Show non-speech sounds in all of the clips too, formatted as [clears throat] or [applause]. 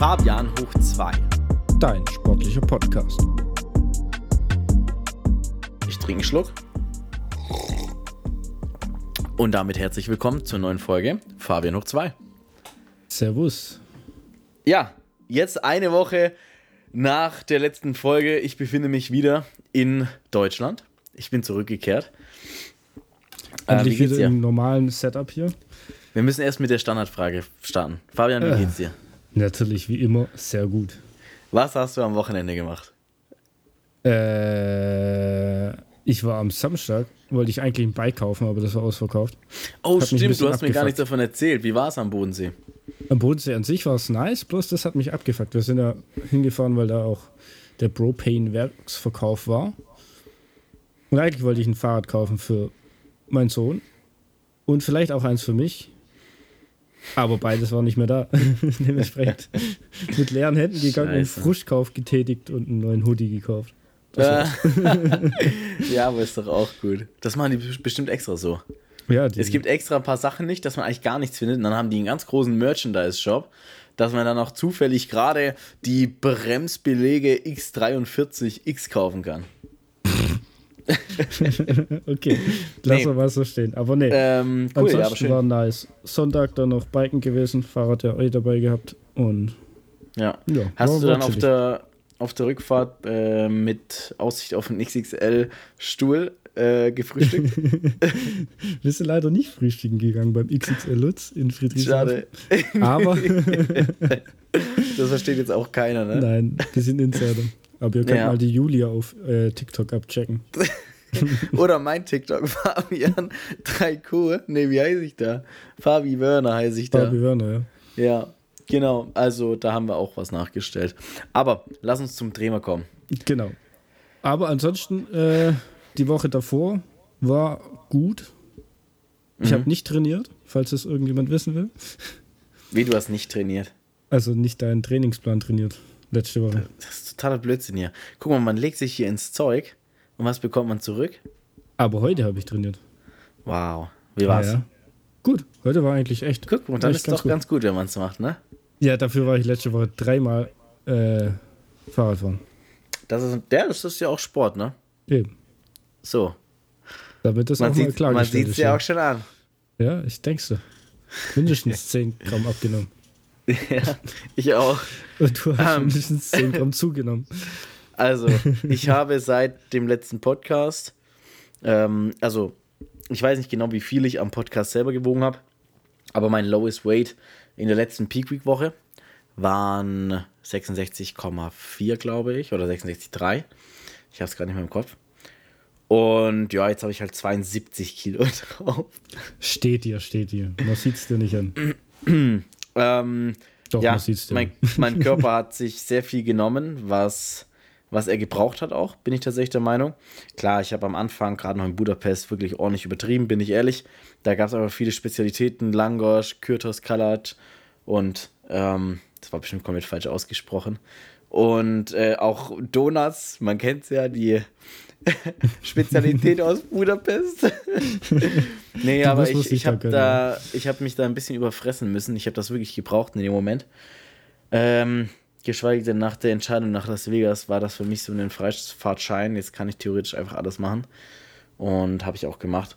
Fabian hoch 2. Dein sportlicher Podcast. Ich trinke einen Schluck. Und damit herzlich willkommen zur neuen Folge Fabian hoch 2. Servus. Ja, jetzt eine Woche nach der letzten Folge. Ich befinde mich wieder in Deutschland. Ich bin zurückgekehrt. Endlich äh, wieder im normalen Setup hier. Wir müssen erst mit der Standardfrage starten. Fabian, wie äh, geht's dir? Natürlich, wie immer, sehr gut. Was hast du am Wochenende gemacht? Äh, ich war am Samstag, wollte ich eigentlich ein Bike kaufen, aber das war ausverkauft. Oh, stimmt, du hast abgefuckt. mir gar nichts davon erzählt. Wie war es am Bodensee? Am Bodensee an sich war es nice, bloß das hat mich abgefuckt. Wir sind ja hingefahren, weil da auch der Propane-Werksverkauf war. Und eigentlich wollte ich ein Fahrrad kaufen für meinen Sohn und vielleicht auch eins für mich. Aber beides war nicht mehr da. [laughs] Dementsprechend [laughs] mit leeren Händen gegangen Scheiße. und Frischkauf getätigt und einen neuen Hoodie gekauft. [laughs] ja, aber ist doch auch gut. Das machen die bestimmt extra so. Ja, es gibt extra ein paar Sachen nicht, dass man eigentlich gar nichts findet. Und dann haben die einen ganz großen Merchandise-Shop, dass man dann auch zufällig gerade die Bremsbelege X43X kaufen kann. [laughs] okay, lass nee. mal so stehen. Aber nee, ähm, cool, ansonsten ja, war nice. Sonntag dann noch Biken gewesen, Fahrrad ja eh dabei gehabt und ja. ja Hast du dann auf der, auf der Rückfahrt äh, mit Aussicht auf einen XXL-Stuhl äh, gefrühstückt? [laughs] Wir sind leider nicht frühstücken gegangen beim XXL Lutz in Friedrichshafen. Schade. Aber [laughs] das versteht jetzt auch keiner, ne? Nein, wir sind Insider. Aber ihr könnt ja. mal die Julia auf äh, TikTok abchecken. [laughs] Oder mein TikTok, [laughs] Fabian 3Q. Ne, wie heiße ich da? Fabi Wörner heiße ich da. Fabi Wörner, ja. Ja, genau. Also da haben wir auch was nachgestellt. Aber lass uns zum Thema kommen. Genau. Aber ansonsten, äh, die Woche davor war gut. Ich mhm. habe nicht trainiert, falls das irgendjemand wissen will. Wie, du hast nicht trainiert? Also nicht deinen Trainingsplan trainiert letzte Woche. Das ist totaler Blödsinn hier. Guck mal, man legt sich hier ins Zeug und was bekommt man zurück? Aber heute habe ich trainiert. Wow. Wie war's? Ja, ja. Gut, heute war eigentlich echt. Guck, und dann ist es doch gut. ganz gut, wenn man es macht, ne? Ja, dafür war ich letzte Woche dreimal äh, Fahrradfahren. Das ist, ja, das ist ja auch Sport, ne? Eben. So. Damit das man auch sieht, mal klar Man sieht es ja auch schon an. Ja, ich denke so. Mindestens [laughs] 10 Gramm abgenommen. [laughs] Ja, ich auch. Und du hast um, ähm. mindestens 10 Gramm zugenommen. [laughs] Also, [laughs] ich habe seit dem letzten Podcast, ähm, also ich weiß nicht genau, wie viel ich am Podcast selber gewogen habe, aber mein Lowest Weight in der letzten Peak Week Woche waren 66,4, glaube ich, oder 66,3. Ich habe es gerade nicht mehr im Kopf. Und ja, jetzt habe ich halt 72 Kilo drauf. Steht dir, steht dir. Man sieht es dir nicht an. [clears throat] ähm, Doch, ja, mein, mein Körper hat sich sehr viel genommen, was, was er gebraucht hat auch, bin ich tatsächlich der Meinung. Klar, ich habe am Anfang, gerade noch in Budapest, wirklich ordentlich übertrieben, bin ich ehrlich. Da gab es aber viele Spezialitäten, Langosch, Kürtos, Kalat und ähm, das war bestimmt komplett falsch ausgesprochen. Und äh, auch Donuts, man kennt es ja, die [laughs] Spezialität aus Budapest. [laughs] nee, aber ich, ich habe da, ich habe mich da ein bisschen überfressen müssen. Ich habe das wirklich gebraucht in dem Moment. Ähm, geschweige denn nach der Entscheidung nach Las Vegas war das für mich so ein Freifahrtschein. Jetzt kann ich theoretisch einfach alles machen. Und habe ich auch gemacht.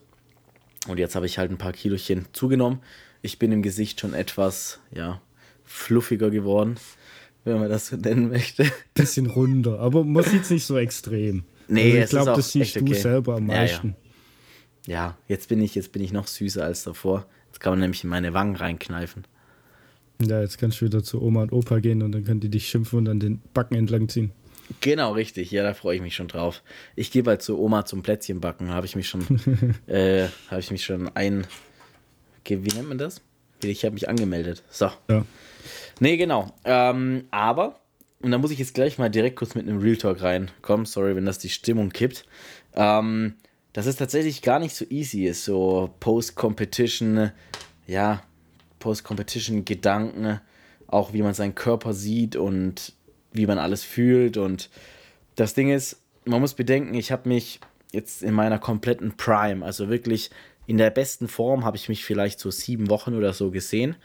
Und jetzt habe ich halt ein paar Kilochen zugenommen. Ich bin im Gesicht schon etwas, ja, fluffiger geworden, wenn man das so nennen möchte. Bisschen runder, aber man sieht es nicht so extrem. Nee, also ich glaube, das siehst du okay. selber am meisten. Ja, ja. ja, jetzt bin ich, jetzt bin ich noch süßer als davor. Jetzt kann man nämlich in meine Wangen reinkneifen. Ja, jetzt kannst du wieder zu Oma und Opa gehen und dann können die dich schimpfen und an den Backen entlang ziehen. Genau, richtig. Ja, da freue ich mich schon drauf. Ich gehe bald zu Oma zum Plätzchenbacken. Habe ich mich schon, [laughs] äh, habe ich mich schon ein, wie nennt man das? Ich habe mich angemeldet. So. Ja. Nee, genau. Ähm, aber und da muss ich jetzt gleich mal direkt kurz mit einem Real Talk reinkommen. Sorry, wenn das die Stimmung kippt. Ähm, dass es tatsächlich gar nicht so easy ist, so Post-Competition, ja, Post-Competition-Gedanken, auch wie man seinen Körper sieht und wie man alles fühlt. Und das Ding ist, man muss bedenken, ich habe mich jetzt in meiner kompletten Prime, also wirklich in der besten Form, habe ich mich vielleicht so sieben Wochen oder so gesehen.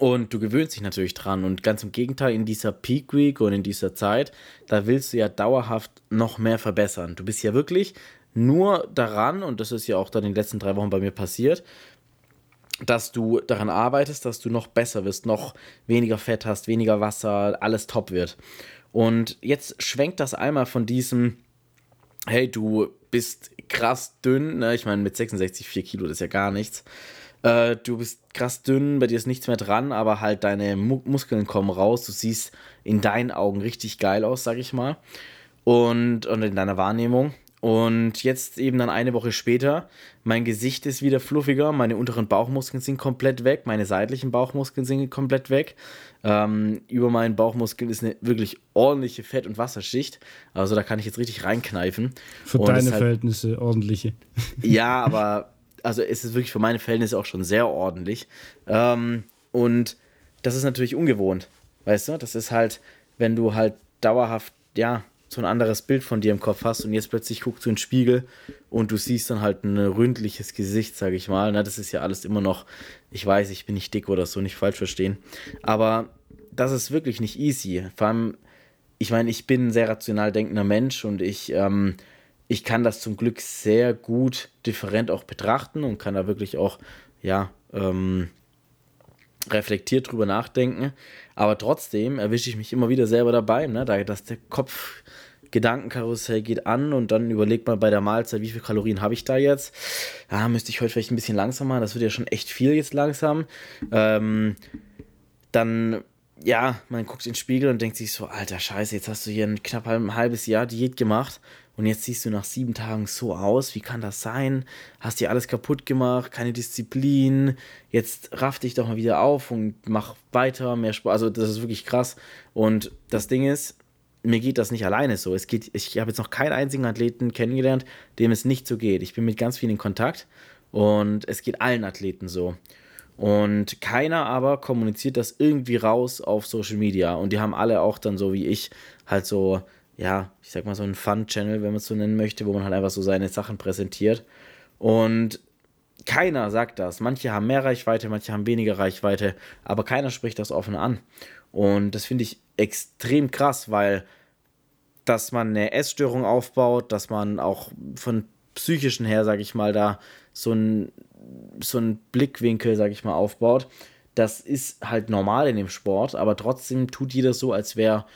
Und du gewöhnst dich natürlich dran. Und ganz im Gegenteil, in dieser Peak Week und in dieser Zeit, da willst du ja dauerhaft noch mehr verbessern. Du bist ja wirklich nur daran, und das ist ja auch dann in den letzten drei Wochen bei mir passiert, dass du daran arbeitest, dass du noch besser wirst, noch weniger Fett hast, weniger Wasser, alles top wird. Und jetzt schwenkt das einmal von diesem, hey, du bist krass dünn, ne? ich meine, mit 66, 4 Kilo, das ist ja gar nichts, äh, du bist krass dünn, bei dir ist nichts mehr dran, aber halt deine Mu Muskeln kommen raus. Du siehst in deinen Augen richtig geil aus, sag ich mal. Und, und in deiner Wahrnehmung. Und jetzt eben dann eine Woche später, mein Gesicht ist wieder fluffiger, meine unteren Bauchmuskeln sind komplett weg, meine seitlichen Bauchmuskeln sind komplett weg. Ähm, über meinen Bauchmuskeln ist eine wirklich ordentliche Fett- und Wasserschicht. Also da kann ich jetzt richtig reinkneifen. Für und deine halt, Verhältnisse ordentliche. Ja, aber also es ist wirklich für meine Verhältnisse auch schon sehr ordentlich. Ähm, und das ist natürlich ungewohnt, weißt du? Das ist halt, wenn du halt dauerhaft, ja, so ein anderes Bild von dir im Kopf hast und jetzt plötzlich guckst du in den Spiegel und du siehst dann halt ein ründliches Gesicht, sage ich mal. Na, das ist ja alles immer noch, ich weiß, ich bin nicht dick oder so, nicht falsch verstehen. Aber das ist wirklich nicht easy. Vor allem, ich meine, ich bin ein sehr rational denkender Mensch und ich ähm, ich kann das zum Glück sehr gut different auch betrachten und kann da wirklich auch, ja, ähm, reflektiert drüber nachdenken. Aber trotzdem erwische ich mich immer wieder selber dabei, ne? da, dass der Kopf Gedankenkarussell geht an und dann überlegt man bei der Mahlzeit, wie viele Kalorien habe ich da jetzt? Ja, müsste ich heute vielleicht ein bisschen langsamer, das wird ja schon echt viel jetzt langsam. Ähm, dann, ja, man guckt in den Spiegel und denkt sich so, alter Scheiße, jetzt hast du hier ein knapp ein halbes Jahr Diät gemacht und jetzt siehst du nach sieben Tagen so aus. Wie kann das sein? Hast dir alles kaputt gemacht, keine Disziplin. Jetzt raff dich doch mal wieder auf und mach weiter, mehr Sport. Also, das ist wirklich krass. Und das Ding ist, mir geht das nicht alleine so. Es geht, ich habe jetzt noch keinen einzigen Athleten kennengelernt, dem es nicht so geht. Ich bin mit ganz vielen in Kontakt und es geht allen Athleten so. Und keiner aber kommuniziert das irgendwie raus auf Social Media. Und die haben alle auch dann so wie ich halt so ja, ich sag mal so ein Fun-Channel, wenn man es so nennen möchte, wo man halt einfach so seine Sachen präsentiert. Und keiner sagt das. Manche haben mehr Reichweite, manche haben weniger Reichweite, aber keiner spricht das offen an. Und das finde ich extrem krass, weil dass man eine Essstörung aufbaut, dass man auch von psychischen her, sag ich mal, da so ein so einen Blickwinkel, sag ich mal, aufbaut. Das ist halt normal in dem Sport, aber trotzdem tut jeder so, als wäre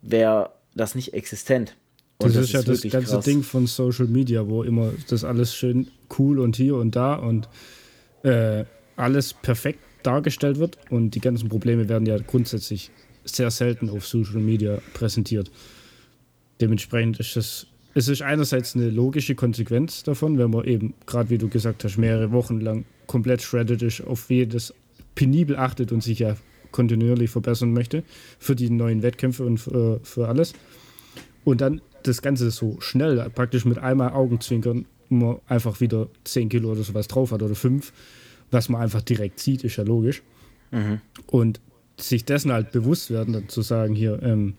wär das nicht existent. Und das, das ist ja das ganze krass. Ding von Social Media, wo immer das alles schön cool und hier und da und äh, alles perfekt dargestellt wird und die ganzen Probleme werden ja grundsätzlich sehr selten auf Social Media präsentiert. Dementsprechend ist es, es ist einerseits eine logische Konsequenz davon, wenn man eben, gerade wie du gesagt hast, mehrere Wochen lang komplett shredded ist, auf jedes penibel achtet und sich ja kontinuierlich verbessern möchte für die neuen Wettkämpfe und für, äh, für alles. Und dann das Ganze so schnell, praktisch mit einmal Augenzwinkern, man einfach wieder 10 Kilo oder sowas drauf hat oder 5, was man einfach direkt sieht, ist ja logisch. Mhm. Und sich dessen halt bewusst werden, dann zu sagen, hier, ähm,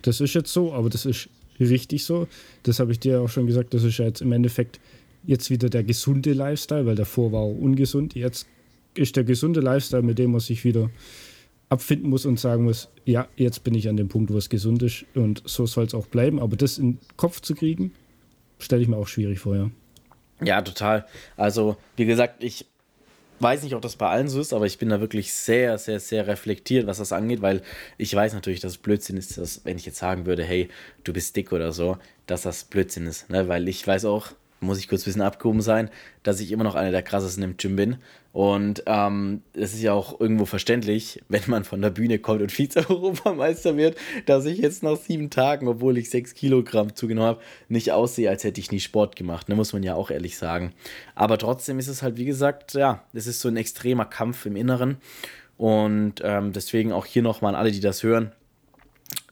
das ist jetzt so, aber das ist richtig so. Das habe ich dir auch schon gesagt, das ist ja jetzt im Endeffekt jetzt wieder der gesunde Lifestyle, weil davor war er ungesund. Jetzt ist der gesunde Lifestyle, mit dem man sich wieder abfinden muss und sagen muss, ja, jetzt bin ich an dem Punkt, wo es gesund ist und so soll es auch bleiben. Aber das in den Kopf zu kriegen, stelle ich mir auch schwierig vor, ja. Ja, total. Also, wie gesagt, ich weiß nicht, ob das bei allen so ist, aber ich bin da wirklich sehr, sehr, sehr reflektiert, was das angeht, weil ich weiß natürlich, dass es Blödsinn ist, dass, wenn ich jetzt sagen würde, hey, du bist dick oder so, dass das Blödsinn ist. Ne? Weil ich weiß auch, muss ich kurz ein bisschen abgehoben sein, dass ich immer noch einer der krassesten im Gym bin. Und ähm, es ist ja auch irgendwo verständlich, wenn man von der Bühne kommt und [laughs] Vize-Europameister wird, dass ich jetzt nach sieben Tagen, obwohl ich sechs Kilogramm zugenommen habe, nicht aussehe, als hätte ich nie Sport gemacht. Ne, muss man ja auch ehrlich sagen. Aber trotzdem ist es halt, wie gesagt, ja, es ist so ein extremer Kampf im Inneren. Und ähm, deswegen auch hier nochmal an alle, die das hören.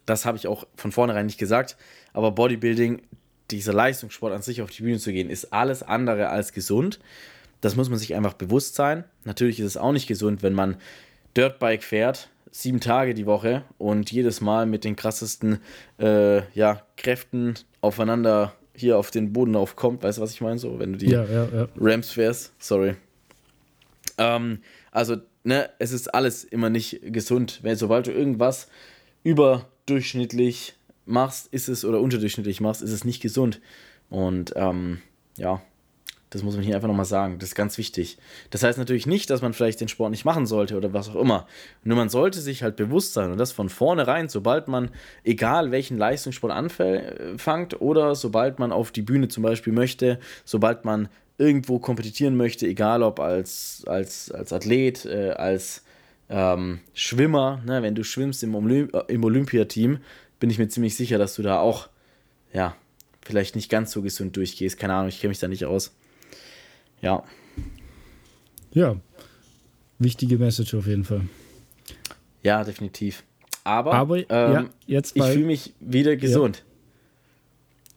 Das habe ich auch von vornherein nicht gesagt. Aber Bodybuilding dieser Leistungssport an sich auf die Bühne zu gehen, ist alles andere als gesund. Das muss man sich einfach bewusst sein. Natürlich ist es auch nicht gesund, wenn man Dirtbike fährt, sieben Tage die Woche und jedes Mal mit den krassesten äh, ja, Kräften aufeinander hier auf den Boden aufkommt. Weißt du, was ich meine? So, wenn du die ja, ja, ja. Rams fährst. Sorry. Ähm, also ne, es ist alles immer nicht gesund. Wenn, sobald du irgendwas überdurchschnittlich machst, ist es, oder unterdurchschnittlich machst, ist es nicht gesund. Und ähm, ja, das muss man hier einfach nochmal sagen. Das ist ganz wichtig. Das heißt natürlich nicht, dass man vielleicht den Sport nicht machen sollte oder was auch immer. Nur man sollte sich halt bewusst sein und das von vornherein, sobald man, egal welchen Leistungssport anfängt oder sobald man auf die Bühne zum Beispiel möchte, sobald man irgendwo kompetieren möchte, egal ob als, als, als Athlet, äh, als ähm, Schwimmer, ne, wenn du schwimmst im, Olymp im Olympiateam, bin ich mir ziemlich sicher, dass du da auch, ja, vielleicht nicht ganz so gesund durchgehst. Keine Ahnung, ich kenne mich da nicht aus. Ja. Ja, wichtige Message auf jeden Fall. Ja, definitiv. Aber, Aber ähm, ja, jetzt ich fühle mich wieder gesund. Ja.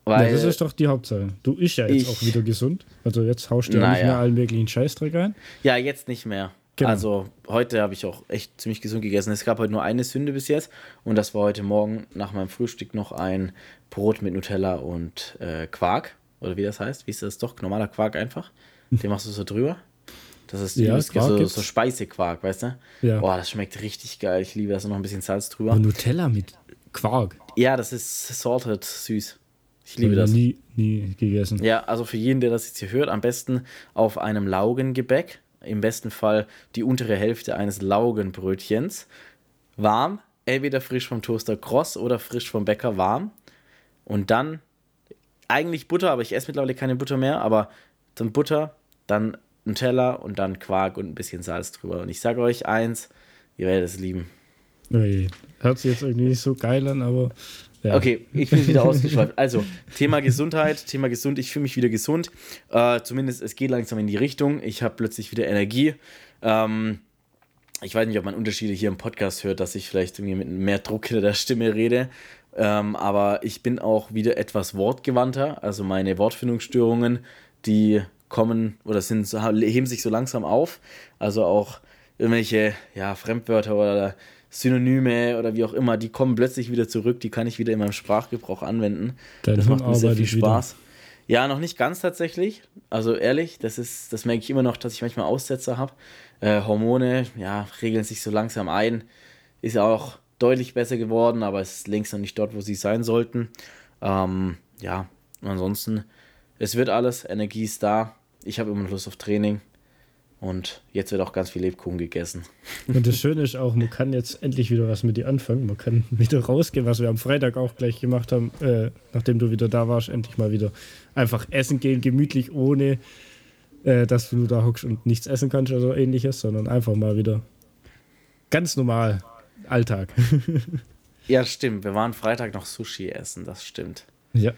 Weil ja, das ist doch die Hauptsache. Du isch ja jetzt ich, auch wieder gesund. Also jetzt haust du ja nicht mehr allen möglichen Scheißdreck ein. Ja, jetzt nicht mehr. Genau. Also heute habe ich auch echt ziemlich gesund gegessen. Es gab heute nur eine Sünde bis jetzt und das war heute Morgen nach meinem Frühstück noch ein Brot mit Nutella und äh, Quark. Oder wie das heißt. Wie ist das doch? Normaler Quark einfach. [laughs] Den machst du so drüber. Das ist ja, so, so Speisequark, weißt du? Ja. Boah, das schmeckt richtig geil. Ich liebe das noch ein bisschen Salz drüber. Und Nutella mit Quark. Ja, das ist salted süß. Ich liebe das. Nie, nie gegessen. Ja, also für jeden, der das jetzt hier hört, am besten auf einem Laugengebäck. Im besten Fall die untere Hälfte eines Laugenbrötchens. Warm, entweder frisch vom Toaster kross oder frisch vom Bäcker warm. Und dann eigentlich Butter, aber ich esse mittlerweile keine Butter mehr, aber dann Butter, dann Nutella und dann Quark und ein bisschen Salz drüber. Und ich sage euch eins, ihr werdet es lieben. Hört sich jetzt irgendwie nicht so geil an, aber. Ja. Okay, ich bin wieder ausgeschweift. Also, Thema Gesundheit, Thema gesund, ich fühle mich wieder gesund. Äh, zumindest es geht langsam in die Richtung. Ich habe plötzlich wieder Energie. Ähm, ich weiß nicht, ob man Unterschiede hier im Podcast hört, dass ich vielleicht irgendwie mit mehr Druck hinter der Stimme rede. Ähm, aber ich bin auch wieder etwas wortgewandter. Also meine Wortfindungsstörungen, die kommen oder sind, heben sich so langsam auf. Also auch irgendwelche ja, Fremdwörter oder Synonyme oder wie auch immer, die kommen plötzlich wieder zurück, die kann ich wieder in meinem Sprachgebrauch anwenden. Dein das macht mir sehr viel Spaß. Wieder. Ja, noch nicht ganz tatsächlich. Also ehrlich, das ist, das merke ich immer noch, dass ich manchmal Aussetzer habe. Äh, Hormone, ja, regeln sich so langsam ein. Ist auch deutlich besser geworden, aber es ist längst noch nicht dort, wo sie sein sollten. Ähm, ja, ansonsten, es wird alles, Energie ist da. Ich habe immer Lust auf Training. Und jetzt wird auch ganz viel Lebkuchen gegessen. [laughs] Und das Schöne ist auch, man kann jetzt endlich wieder was mit dir anfangen. Man kann [laughs] wieder rausgehen, was wir am Freitag auch gleich gemacht haben, äh, nachdem du wieder da warst, endlich mal wieder einfach essen gehen, gemütlich, ohne äh, dass du da hockst und nichts essen kannst oder ähnliches, sondern einfach mal wieder ganz normal Alltag. [laughs] ja, stimmt. Wir waren Freitag noch Sushi essen, das stimmt. Ja.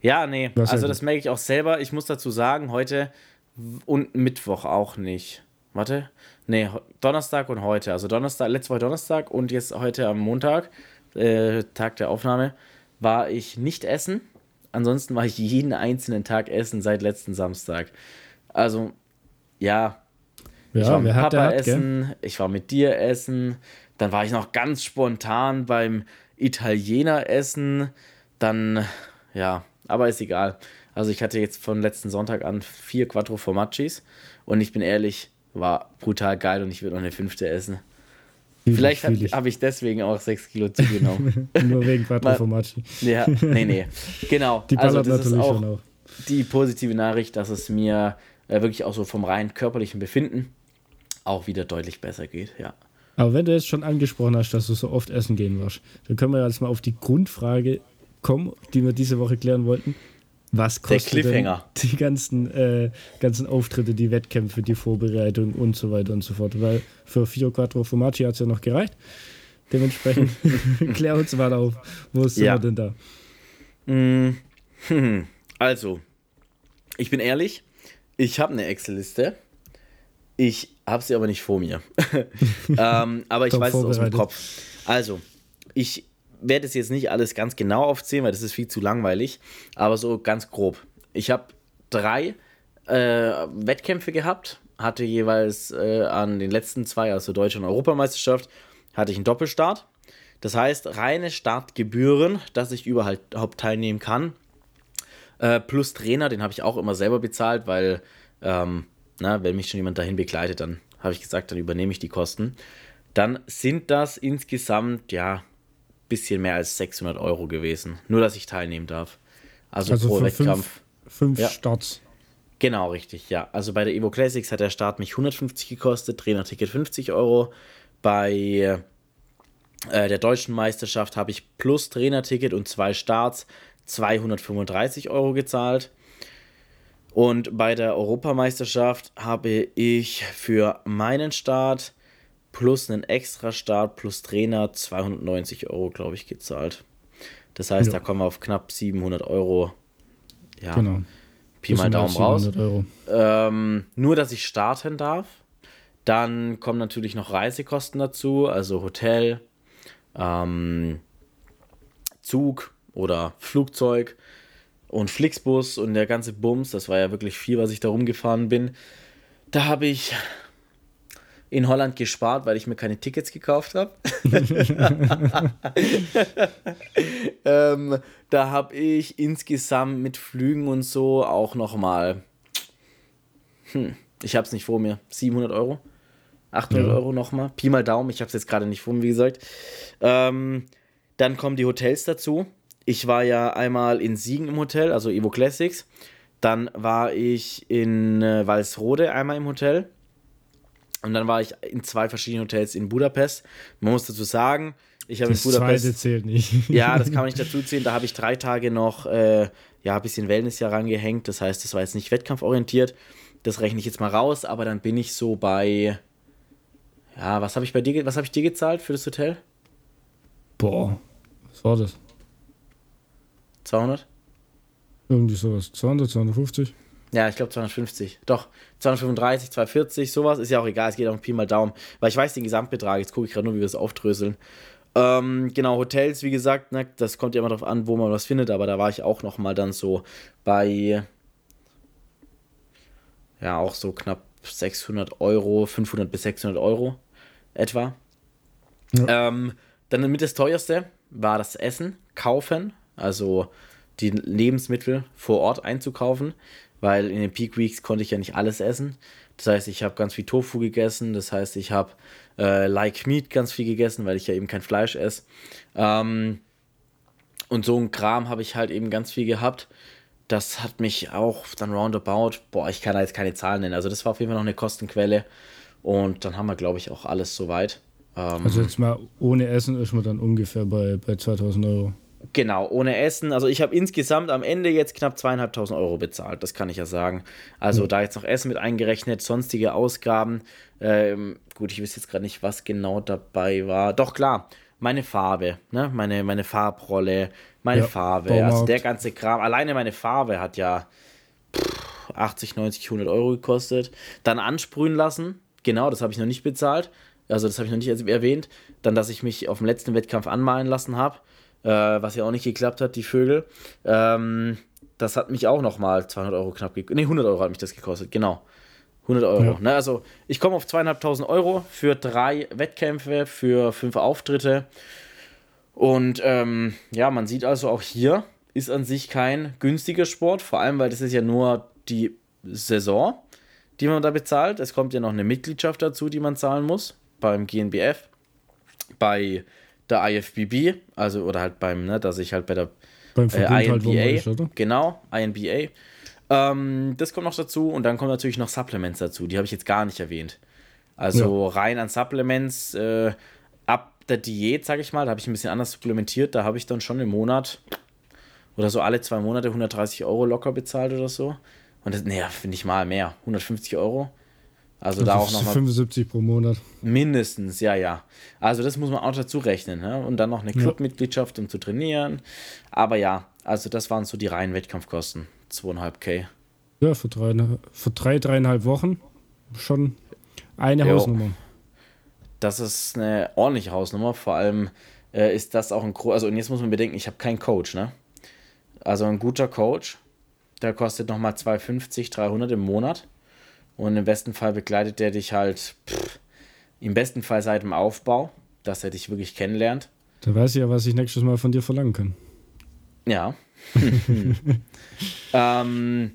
Ja, nee. Also das merke ich auch selber. Ich muss dazu sagen, heute und Mittwoch auch nicht. Warte. Nee, Donnerstag und heute. Also Donnerstag, letzte Woche Donnerstag und jetzt heute am Montag, äh, Tag der Aufnahme, war ich nicht essen. Ansonsten war ich jeden einzelnen Tag essen seit letzten Samstag. Also, ja. ja ich war mit Papa hat, essen, gell? ich war mit dir essen, dann war ich noch ganz spontan beim Italiener essen. Dann, ja, aber ist egal. Also ich hatte jetzt von letzten Sonntag an vier Quattro Formaggi's und ich bin ehrlich, war brutal geil und ich würde noch eine fünfte essen. Vielleicht habe hab ich deswegen auch sechs Kilo zugenommen. [laughs] Nur wegen Quattro Formaggi. Ja, nee, nee. Genau. Die also das ist auch, auch, die positive Nachricht, dass es mir äh, wirklich auch so vom rein körperlichen Befinden auch wieder deutlich besser geht, ja. Aber wenn du jetzt schon angesprochen hast, dass du so oft essen gehen warst, dann können wir jetzt mal auf die Grundfrage kommen, die wir diese Woche klären wollten. Was kostet die ganzen, äh, ganzen Auftritte, die Wettkämpfe, die Vorbereitung und so weiter und so fort? Weil für Fio Quattro Formaggi hat es ja noch gereicht. Dementsprechend [laughs] klär uns mal auf, wo ist ja. denn da? Mm, [laughs] also, ich bin ehrlich, ich habe eine Excel-Liste. Ich habe sie aber nicht vor mir. [laughs] ähm, aber ich weiß es aus dem Kopf. Also, ich werde es jetzt nicht alles ganz genau aufzählen, weil das ist viel zu langweilig, aber so ganz grob. Ich habe drei äh, Wettkämpfe gehabt, hatte jeweils äh, an den letzten zwei, also Deutsche und Europameisterschaft, hatte ich einen Doppelstart. Das heißt, reine Startgebühren, dass ich überhaupt teilnehmen kann. Äh, plus Trainer, den habe ich auch immer selber bezahlt, weil, ähm, na, wenn mich schon jemand dahin begleitet, dann habe ich gesagt, dann übernehme ich die Kosten. Dann sind das insgesamt, ja, bisschen mehr als 600 Euro gewesen. Nur, dass ich teilnehmen darf. Also, also pro Wettkampf. Fünf, fünf ja. Starts. Genau, richtig, ja. Also bei der Evo Classics hat der Start mich 150 gekostet, Trainerticket 50 Euro. Bei äh, der deutschen Meisterschaft habe ich plus Trainerticket und zwei Starts 235 Euro gezahlt. Und bei der Europameisterschaft habe ich für meinen Start plus einen Extra-Start plus Trainer 290 Euro, glaube ich, gezahlt. Das heißt, ja. da kommen wir auf knapp 700 Euro. Ja, genau. Pi mal Daumen raus. Ähm, nur, dass ich starten darf. Dann kommen natürlich noch Reisekosten dazu, also Hotel, ähm, Zug oder Flugzeug und Flixbus und der ganze Bums. Das war ja wirklich viel, was ich da rumgefahren bin. Da habe ich in Holland gespart, weil ich mir keine Tickets gekauft habe. [laughs] ähm, da habe ich insgesamt mit Flügen und so auch nochmal, hm, ich habe es nicht vor mir, 700 Euro, 800 ja. Euro nochmal, Pi mal Daumen, ich habe es jetzt gerade nicht vor mir, wie gesagt. Ähm, dann kommen die Hotels dazu. Ich war ja einmal in Siegen im Hotel, also Evo Classics. Dann war ich in äh, Walsrode einmal im Hotel. Und dann war ich in zwei verschiedenen Hotels in Budapest. Man muss dazu sagen, ich habe in Budapest. Das zählt nicht. [laughs] ja, das kann man nicht [laughs] dazu zählen. Da habe ich drei Tage noch äh, ja, ein bisschen Wellness ja rangehängt. Das heißt, das war jetzt nicht wettkampforientiert. Das rechne ich jetzt mal raus, aber dann bin ich so bei. Ja, was habe ich bei dir, was habe ich dir gezahlt für das Hotel? Boah, was war das? 200? Irgendwie sowas. 200, 250? Ja, ich glaube 250. Doch, 235, 240, sowas ist ja auch egal. Es geht auch um Pi mal Daumen. Weil ich weiß den Gesamtbetrag. Jetzt gucke ich gerade nur, wie wir es aufdröseln. Ähm, genau, Hotels, wie gesagt, ne, das kommt ja immer darauf an, wo man was findet. Aber da war ich auch noch mal dann so bei. Ja, auch so knapp 600 Euro, 500 bis 600 Euro etwa. Ja. Ähm, dann mit das teuerste war das Essen, kaufen, also die Lebensmittel vor Ort einzukaufen weil in den Peak Weeks konnte ich ja nicht alles essen. Das heißt, ich habe ganz viel Tofu gegessen, das heißt, ich habe äh, Like Meat ganz viel gegessen, weil ich ja eben kein Fleisch esse. Ähm, und so ein Kram habe ich halt eben ganz viel gehabt. Das hat mich auch dann roundabout, boah, ich kann da jetzt keine Zahlen nennen. Also das war auf jeden Fall noch eine Kostenquelle. Und dann haben wir, glaube ich, auch alles soweit. Ähm, also jetzt mal ohne Essen ist man dann ungefähr bei, bei 2000 Euro. Genau, ohne Essen. Also ich habe insgesamt am Ende jetzt knapp zweieinhalbtausend Euro bezahlt, das kann ich ja sagen. Also mhm. da jetzt noch Essen mit eingerechnet, sonstige Ausgaben. Ähm, gut, ich weiß jetzt gerade nicht, was genau dabei war. Doch klar, meine Farbe, ne? meine, meine Farbrolle, meine ja, Farbe, Baumarkt. also der ganze Kram. Alleine meine Farbe hat ja pff, 80, 90, 100 Euro gekostet. Dann ansprühen lassen, genau, das habe ich noch nicht bezahlt. Also das habe ich noch nicht erwähnt. Dann, dass ich mich auf dem letzten Wettkampf anmalen lassen habe äh, was ja auch nicht geklappt hat, die Vögel. Ähm, das hat mich auch nochmal 200 Euro knapp gekostet. Ne, 100 Euro hat mich das gekostet, genau. 100 Euro. Ja. Ne, also ich komme auf zweieinhalbtausend Euro für drei Wettkämpfe, für fünf Auftritte. Und ähm, ja, man sieht also auch hier ist an sich kein günstiger Sport, vor allem weil das ist ja nur die Saison, die man da bezahlt. Es kommt ja noch eine Mitgliedschaft dazu, die man zahlen muss beim GNBF. Bei der IFBB, also oder halt beim, ne, dass ich halt bei der beim äh, INBA, halt, ist, genau, INBA. Ähm, das kommt noch dazu und dann kommen natürlich noch Supplements dazu, die habe ich jetzt gar nicht erwähnt. Also ja. rein an Supplements, äh, ab der Diät, sage ich mal, da habe ich ein bisschen anders supplementiert, da habe ich dann schon im Monat oder so alle zwei Monate 130 Euro locker bezahlt oder so. Und das, nee, finde ich mal mehr, 150 Euro. Also das da auch nochmal. 75 pro Monat. Mindestens, ja, ja. Also das muss man auch dazu rechnen. Ne? Und dann noch eine Clubmitgliedschaft, um zu trainieren. Aber ja, also das waren so die reinen Wettkampfkosten. 2,5K. Ja, für drei, für drei, dreieinhalb Wochen schon eine jo. Hausnummer. Das ist eine ordentliche Hausnummer. Vor allem äh, ist das auch ein großer. Also, und jetzt muss man bedenken, ich habe keinen Coach, ne? Also ein guter Coach, der kostet nochmal 250, 300 im Monat. Und im besten Fall begleitet der dich halt, pff, im besten Fall seit dem Aufbau, dass er dich wirklich kennenlernt. Da weiß ich ja, was ich nächstes Mal von dir verlangen kann. Ja. [laughs] ähm,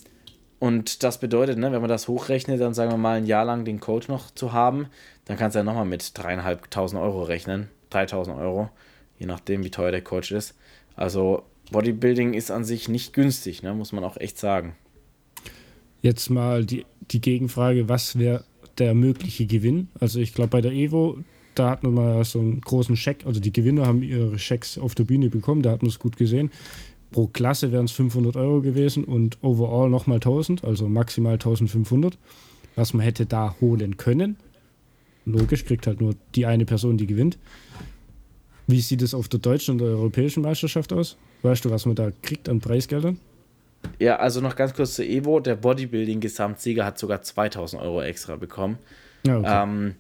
Und das bedeutet, ne, wenn man das hochrechnet, dann sagen wir mal ein Jahr lang den Coach noch zu haben, dann kannst du ja nochmal mit dreieinhalbtausend Euro rechnen. 3000 Euro, je nachdem, wie teuer der Coach ist. Also Bodybuilding ist an sich nicht günstig, ne, muss man auch echt sagen. Jetzt mal die, die Gegenfrage, was wäre der mögliche Gewinn? Also ich glaube bei der Evo, da hat man mal so einen großen Scheck, also die Gewinner haben ihre Schecks auf der Bühne bekommen, da hat man es gut gesehen. Pro Klasse wären es 500 Euro gewesen und overall nochmal 1000, also maximal 1500, was man hätte da holen können. Logisch, kriegt halt nur die eine Person, die gewinnt. Wie sieht es auf der deutschen und der europäischen Meisterschaft aus? Weißt du, was man da kriegt an Preisgeldern? Ja, also noch ganz kurz zu Evo. Der Bodybuilding-Gesamtsieger hat sogar 2000 Euro extra bekommen. Ja, okay. ähm,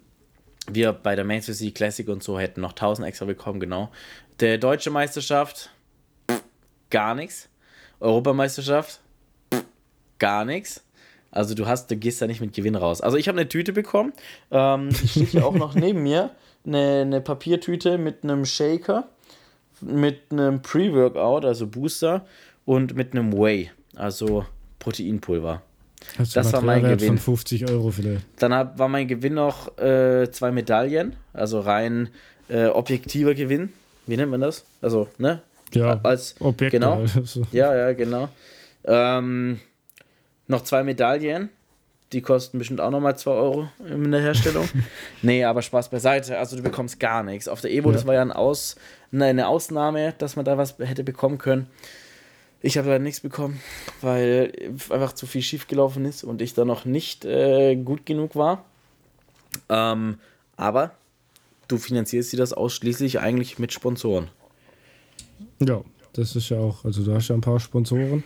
wir bei der Manchester City Classic und so hätten noch 1000 extra bekommen, genau. Der deutsche Meisterschaft, gar nichts. Europameisterschaft, gar nichts. Also du hast, du gehst da nicht mit Gewinn raus. Also ich habe eine Tüte bekommen. Ähm, die steht hier auch noch [laughs] neben mir. Eine, eine Papiertüte mit einem Shaker, mit einem Pre-Workout, also Booster, und mit einem Whey, also Proteinpulver. Hast das war mein Gewinn. Von 50 Euro vielleicht. Dann hab, war mein Gewinn noch äh, zwei Medaillen, also rein äh, objektiver Gewinn. Wie nennt man das? Also, ne? Ja, als Objekte. Genau. Also. Ja, ja, genau. Ähm, noch zwei Medaillen. Die kosten bestimmt auch nochmal 2 Euro in der Herstellung. [laughs] nee, aber Spaß beiseite. Also du bekommst gar nichts. Auf der Evo, ja. das war ja ein Aus, eine Ausnahme, dass man da was hätte bekommen können. Ich habe da nichts bekommen, weil einfach zu viel schief gelaufen ist und ich da noch nicht äh, gut genug war. Ähm, aber du finanzierst dir das ausschließlich eigentlich mit Sponsoren. Ja, das ist ja auch, also du hast ja ein paar Sponsoren.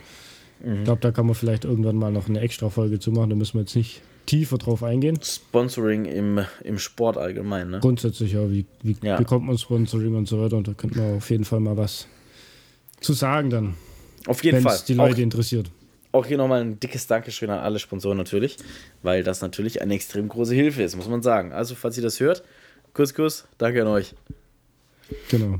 Mhm. Ich glaube, da kann man vielleicht irgendwann mal noch eine extra Folge zu machen. Da müssen wir jetzt nicht tiefer drauf eingehen. Sponsoring im, im Sport allgemein, ne? Grundsätzlich, ja. Wie, wie ja. bekommt man Sponsoring und so weiter? Und da könnte man auf jeden Fall mal was zu sagen dann. Auf jeden Fall. die Leute auch, interessiert. Auch hier nochmal ein dickes Dankeschön an alle Sponsoren natürlich, weil das natürlich eine extrem große Hilfe ist, muss man sagen. Also, falls ihr das hört, Kuss, Kuss, danke an euch. Genau.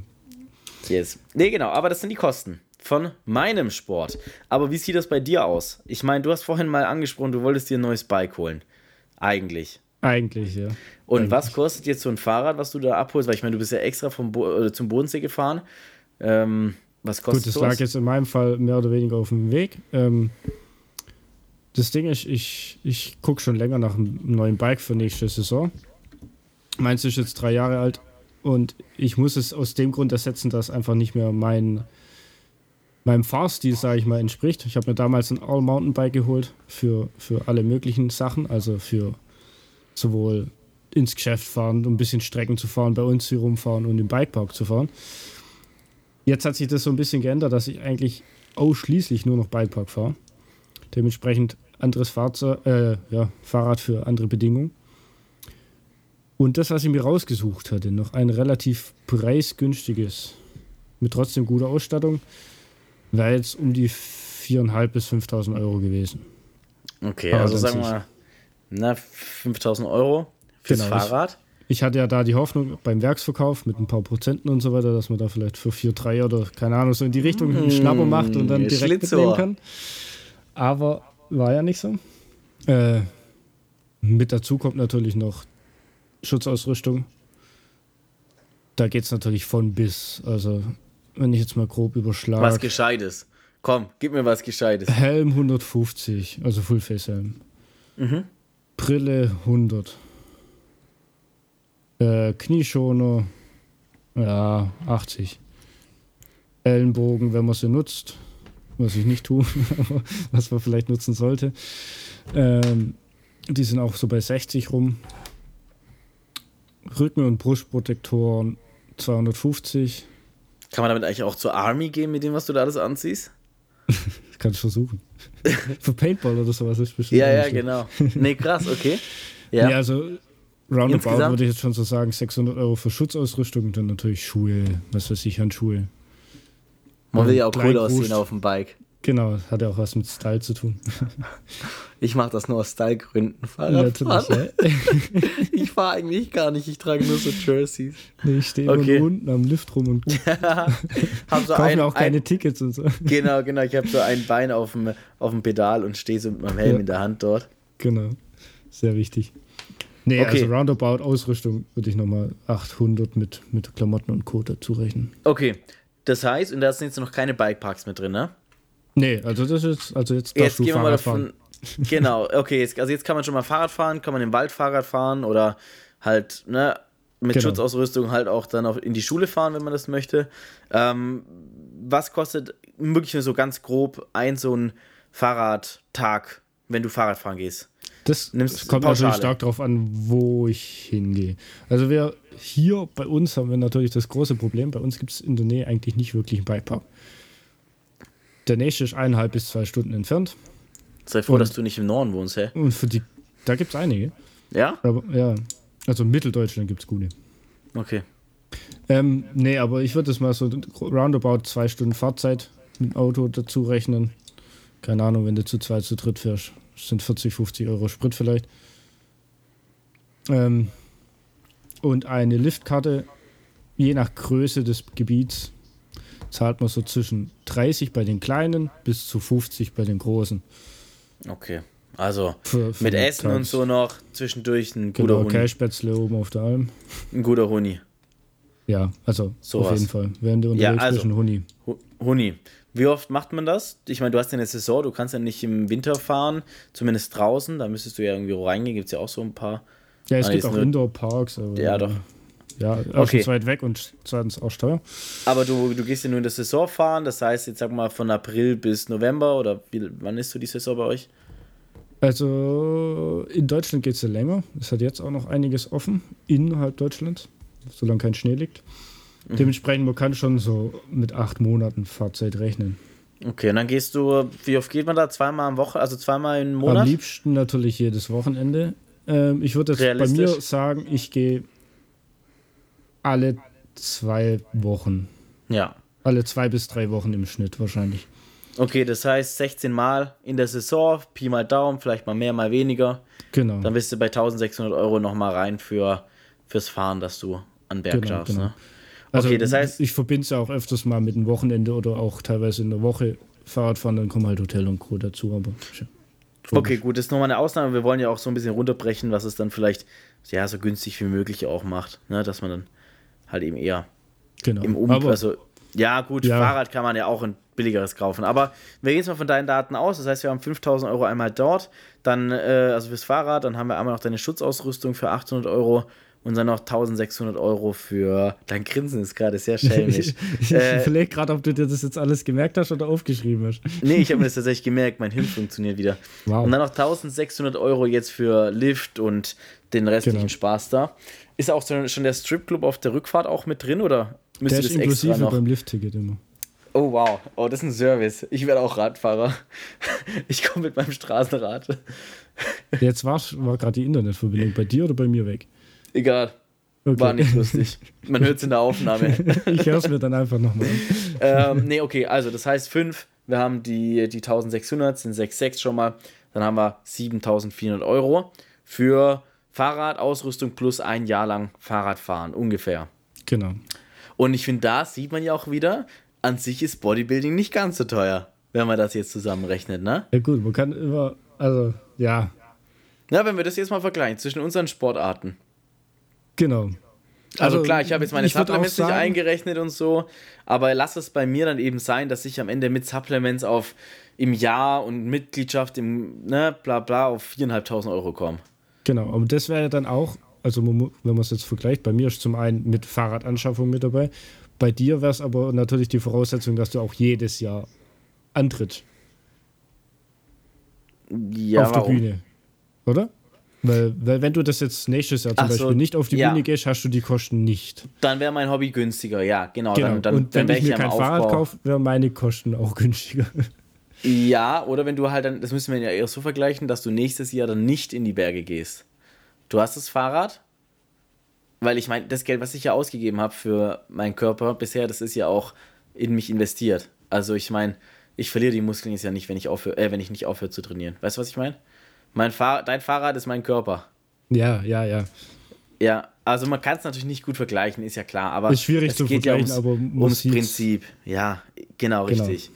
Yes. Nee, genau, aber das sind die Kosten von meinem Sport. Aber wie sieht das bei dir aus? Ich meine, du hast vorhin mal angesprochen, du wolltest dir ein neues Bike holen. Eigentlich. Eigentlich, ja. Und Eigentlich. was kostet jetzt so ein Fahrrad, was du da abholst? Weil ich meine, du bist ja extra vom Bo zum Bodensee gefahren. Ähm, was kostet? Gut, das lag jetzt in meinem Fall mehr oder weniger auf dem Weg. Ähm, das Ding ist, ich, ich gucke schon länger nach einem neuen Bike für nächste Saison. Meins ist jetzt drei Jahre alt und ich muss es aus dem Grund ersetzen, dass einfach nicht mehr mein, meinem Fahrstil, sage ich mal, entspricht. Ich habe mir damals ein All-Mountain-Bike geholt für, für alle möglichen Sachen, also für sowohl ins Geschäft fahren, um ein bisschen Strecken zu fahren, bei uns hier rumfahren und im Bikepark zu fahren. Jetzt hat sich das so ein bisschen geändert, dass ich eigentlich ausschließlich nur noch Bikepark fahre. Dementsprechend anderes Fahrzeug, äh, ja, Fahrrad für andere Bedingungen. Und das, was ich mir rausgesucht hatte, noch ein relativ preisgünstiges, mit trotzdem guter Ausstattung, wäre jetzt um die 4.500 bis 5.000 Euro gewesen. Okay, also sagen wir mal, 5.000 Euro fürs genau, Fahrrad. Ich hatte ja da die Hoffnung beim Werksverkauf mit ein paar Prozenten und so weiter, dass man da vielleicht für 4, 3 oder keine Ahnung so in die Richtung einen Schnapper macht und dann direkt mitnehmen kann. Aber war ja nicht so. Äh, mit dazu kommt natürlich noch Schutzausrüstung. Da geht es natürlich von bis. Also, wenn ich jetzt mal grob überschlage. Was Gescheites. Komm, gib mir was Gescheites. Helm 150, also Fullface-Helm. Mhm. Brille 100. Äh, Knieschoner, ja, 80. Ellenbogen, wenn man sie nutzt, was ich nicht tue, [laughs] was man vielleicht nutzen sollte. Ähm, die sind auch so bei 60 rum. Rücken- und Brustprotektoren 250. Kann man damit eigentlich auch zur Army gehen mit dem, was du da alles anziehst? [laughs] das kann ich versuchen. [laughs] Für Paintball oder sowas ist bestimmt. Ja, ja, genau. Nee, krass, okay. Ja, nee, also roundabout Insgesamt? würde ich jetzt schon so sagen, 600 Euro für Schutzausrüstung und dann natürlich Schuhe, was weiß ich, Handschuhe. Man will ja auch cool aussehen auf dem Bike. Genau, hat ja auch was mit Style zu tun. [laughs] Ich mache das nur aus Stylegründen. Fahrradfahren. Ja. [laughs] ich fahre eigentlich gar nicht, ich trage nur so Jerseys. Nee, ich stehe okay. unten am Lift rum und [laughs] hab so ein, auch keine ein, Tickets und so. Genau, genau. Ich habe so ein Bein auf dem, auf dem Pedal und stehe so mit meinem Helm ja. in der Hand dort. Genau, sehr wichtig. Nee, okay. also Roundabout Ausrüstung würde ich nochmal 800 mit, mit Klamotten und Co. dazu rechnen. Okay, das heißt, und da sind jetzt noch keine Bikeparks mit drin, ne? Nee, also das ist, also jetzt darfst jetzt du gehen Fahrrad wir mal davon, fahren. [laughs] Genau, okay, jetzt, also jetzt kann man schon mal Fahrrad fahren, kann man im Wald Fahrrad fahren oder halt, ne, mit genau. Schutzausrüstung halt auch dann auch in die Schule fahren, wenn man das möchte. Ähm, was kostet wirklich nur so ganz grob ein so ein Fahrradtag, wenn du Fahrrad fahren gehst? Das Nimmst kommt natürlich stark darauf an, wo ich hingehe. Also wir hier bei uns haben wir natürlich das große Problem. Bei uns gibt es in der Nähe eigentlich nicht wirklich einen Bikepark. Der nächste ist eineinhalb bis zwei Stunden entfernt. Sei froh, und, dass du nicht im Norden wohnst, hä? Und für die, da gibt es einige. Ja? Aber, ja. Also in Mitteldeutschland gibt es gute. Okay. Ähm, nee, aber ich würde das mal so roundabout zwei Stunden Fahrzeit mit dem Auto dazu rechnen. Keine Ahnung, wenn du zu zweit, zu dritt fährst, sind 40, 50 Euro Sprit vielleicht. Ähm, und eine Liftkarte, je nach Größe des Gebiets, zahlt man so zwischen 30 bei den kleinen bis zu 50 bei den großen. Okay. Also für, für mit Essen Tags. und so noch zwischendurch ein guter genau, Huni. Cashspätzle oben auf der Alm. Ein guter Huni. Ja, also so auf was. jeden Fall. Während du unterwegs ja, also, bist, ein Huni. Huni. Wie oft macht man das? Ich meine, du hast ja eine Saison, du kannst ja nicht im Winter fahren, zumindest draußen, da müsstest du ja irgendwie reingehen, gibt es ja auch so ein paar. Ja, es gibt auch Indoor-Parks. Ja, doch. Ja, okay. weit weg und zweitens auch teuer. Aber du, du gehst ja nur in der Saison fahren, das heißt jetzt sag mal von April bis November oder wie, wann ist so die Saison bei euch? Also in Deutschland geht es ja länger. Es hat jetzt auch noch einiges offen innerhalb Deutschlands, solange kein Schnee liegt. Mhm. Dementsprechend, man kann schon so mit acht Monaten Fahrzeit rechnen. Okay, und dann gehst du, wie oft geht man da? Zweimal am Woche, also zweimal im Monat? Am liebsten natürlich jedes Wochenende. Ähm, ich würde jetzt bei mir sagen, ich gehe alle zwei Wochen. Ja. Alle zwei bis drei Wochen im Schnitt wahrscheinlich. Okay, das heißt 16 Mal in der Saison, Pi mal Daumen, vielleicht mal mehr, mal weniger. Genau. Dann bist du bei 1600 Euro nochmal rein für, fürs Fahren, dass du an Berg genau, schaffst. Genau. Ne? Also okay, das heißt. Ich verbinde es ja auch öfters mal mit einem Wochenende oder auch teilweise in der Woche Fahrradfahren, dann kommen halt Hotel und Co. dazu, aber. Okay, gut, das ist nochmal eine Ausnahme. Wir wollen ja auch so ein bisschen runterbrechen, was es dann vielleicht ja, so günstig wie möglich auch macht. Ne? Dass man dann halt eben eher genau. im Umfeld. Also, ja, gut, ja. Fahrrad kann man ja auch ein billigeres kaufen. Aber wir gehen jetzt mal von deinen Daten aus. Das heißt, wir haben 5000 Euro einmal dort, dann, äh, also fürs Fahrrad, dann haben wir einmal noch deine Schutzausrüstung für 800 Euro und dann noch 1600 Euro für. Dein Grinsen ist gerade sehr schelmisch. [laughs] ich äh, überlege gerade, ob du dir das jetzt alles gemerkt hast oder aufgeschrieben hast. nee, ich habe mir das tatsächlich gemerkt. Mein Hirn funktioniert wieder. Wow. Und dann noch 1600 Euro jetzt für Lift und den restlichen genau. Spaß da. Ist auch schon der Stripclub auf der Rückfahrt auch mit drin oder müsste das extra noch? beim Liftticket immer. Oh wow, oh das ist ein Service. Ich werde auch Radfahrer. [laughs] Ich komme mit meinem Straßenrad. Jetzt war, war gerade die Internetverbindung bei dir oder bei mir weg? Egal. Okay. War nicht lustig. Man hört es in der Aufnahme. [laughs] ich höre es mir dann einfach nochmal an. ähm, nee, okay, also das heißt 5. Wir haben die, die 1600, sind 6,6 schon mal. Dann haben wir 7400 Euro für Fahrradausrüstung plus ein Jahr lang Fahrradfahren, ungefähr. Genau. Und ich finde, da sieht man ja auch wieder, an sich ist Bodybuilding nicht ganz so teuer, wenn man das jetzt zusammenrechnet, ne? Ja, gut, man kann immer, also, ja. Na, wenn wir das jetzt mal vergleichen zwischen unseren Sportarten. Genau. Also, also klar, ich habe jetzt meine Supplements nicht eingerechnet und so, aber lass es bei mir dann eben sein, dass ich am Ende mit Supplements auf im Jahr und Mitgliedschaft im, ne, bla bla, auf 4.500 Euro komme. Genau, aber das wäre ja dann auch, also wenn man es jetzt vergleicht, bei mir ist zum einen mit Fahrradanschaffung mit dabei, bei dir wäre es aber natürlich die Voraussetzung, dass du auch jedes Jahr antrittst. Ja, auf der Bühne. Oder? Weil, weil, wenn du das jetzt nächstes Jahr zum Ach Beispiel so, nicht auf die ja. Bühne gehst, hast du die Kosten nicht. Dann wäre mein Hobby günstiger, ja, genau. genau. Dann, dann, Und wenn dann ich mir kein Fahrrad kaufe, wären meine Kosten auch [laughs] günstiger. Ja, oder wenn du halt dann, das müssen wir ja eher so vergleichen, dass du nächstes Jahr dann nicht in die Berge gehst. Du hast das Fahrrad, weil ich meine, das Geld, was ich ja ausgegeben habe für meinen Körper bisher, das ist ja auch in mich investiert. Also ich meine, ich verliere die Muskeln jetzt ja nicht, wenn ich aufhöre, äh, wenn ich nicht aufhöre zu trainieren. Weißt du, was ich meine? Mein Fahr dein Fahrrad ist mein Körper. Ja, ja, ja. Ja, also man kann es natürlich nicht gut vergleichen, ist ja klar, aber ist schwierig es zu geht vergleichen, ja ums, aber ums Prinzip. Ja, genau, Genau. richtig.